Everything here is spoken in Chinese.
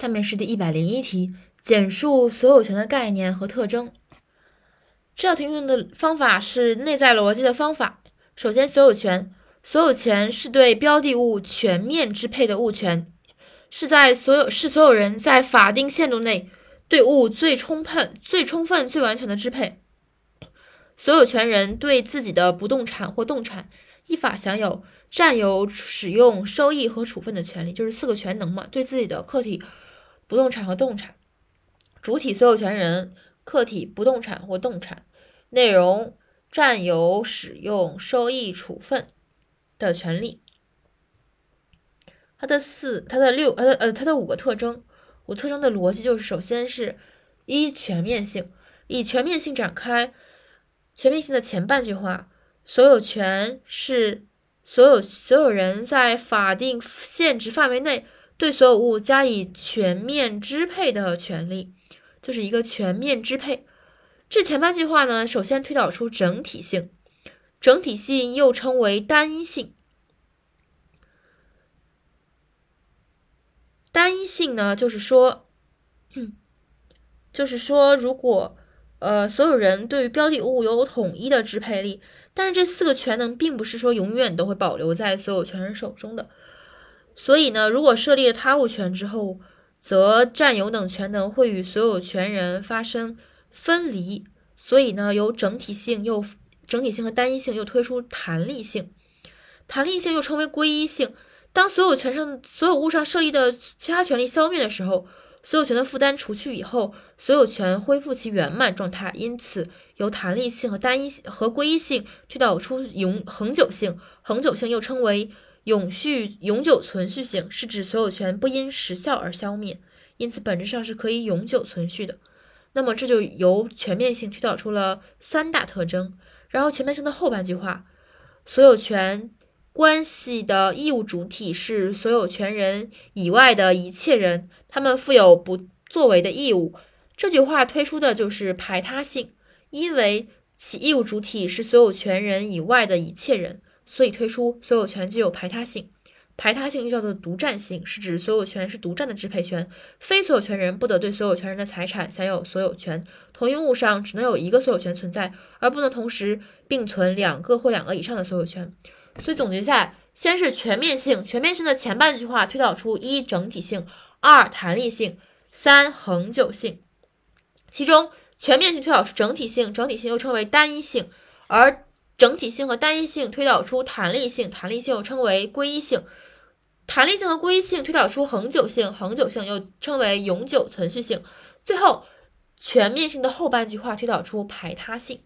下面是第一百零一题，简述所有权的概念和特征。这道题用的方法是内在逻辑的方法。首先，所有权，所有权是对标的物全面支配的物权，是在所有是所有人在法定限度内对物最充分、最充分、最完全的支配。所有权人对自己的不动产或动产依法享有占有、使用、收益和处分的权利，就是四个全能嘛。对自己的客体。不动产和动产，主体所有权人，客体不动产或动产，内容占有、使用、收益、处分的权利。它的四，它的六，呃呃，它的五个特征，五特征的逻辑就是：首先是一全面性，以全面性展开。全面性的前半句话，所有权是所有所有人在法定限制范围内。对所有物加以全面支配的权利，就是一个全面支配。这前半句话呢，首先推导出整体性，整体性又称为单一性。单一性呢，就是说，就是说，如果呃所有人对于标的物有统一的支配力，但是这四个权能并不是说永远都会保留在所有权人手中的。所以呢，如果设立了他物权之后，则占有等权能会与所有权人发生分离。所以呢，由整体性又整体性和单一性又推出弹力性，弹力性又称为归一性。当所有权上所有物上设立的其他权利消灭的时候，所有权的负担除去以后，所有权恢复其圆满状态。因此，由弹力性和单一和归一性推导出永恒久性，恒久性又称为。永续、永久存续性是指所有权不因时效而消灭，因此本质上是可以永久存续的。那么这就由全面性推导出了三大特征。然后全面性的后半句话，所有权关系的义务主体是所有权人以外的一切人，他们负有不作为的义务。这句话推出的就是排他性，因为其义务主体是所有权人以外的一切人。所以推出所有权具有排他性，排他性又叫做独占性，是指所有权是独占的支配权，非所有权人不得对所有权人的财产享有所有权。同一物上只能有一个所有权存在，而不能同时并存两个或两个以上的所有权。所以总结下来，先是全面性，全面性的前半句话推导出一整体性，二弹力性，三恒久性。其中全面性推导出整体性，整体性又称为单一性，而整体性和单一性推导出弹力性，弹力性又称为归一性；弹力性和归一性推导出恒久性，恒久性又称为永久存续性。最后，全面性的后半句话推导出排他性。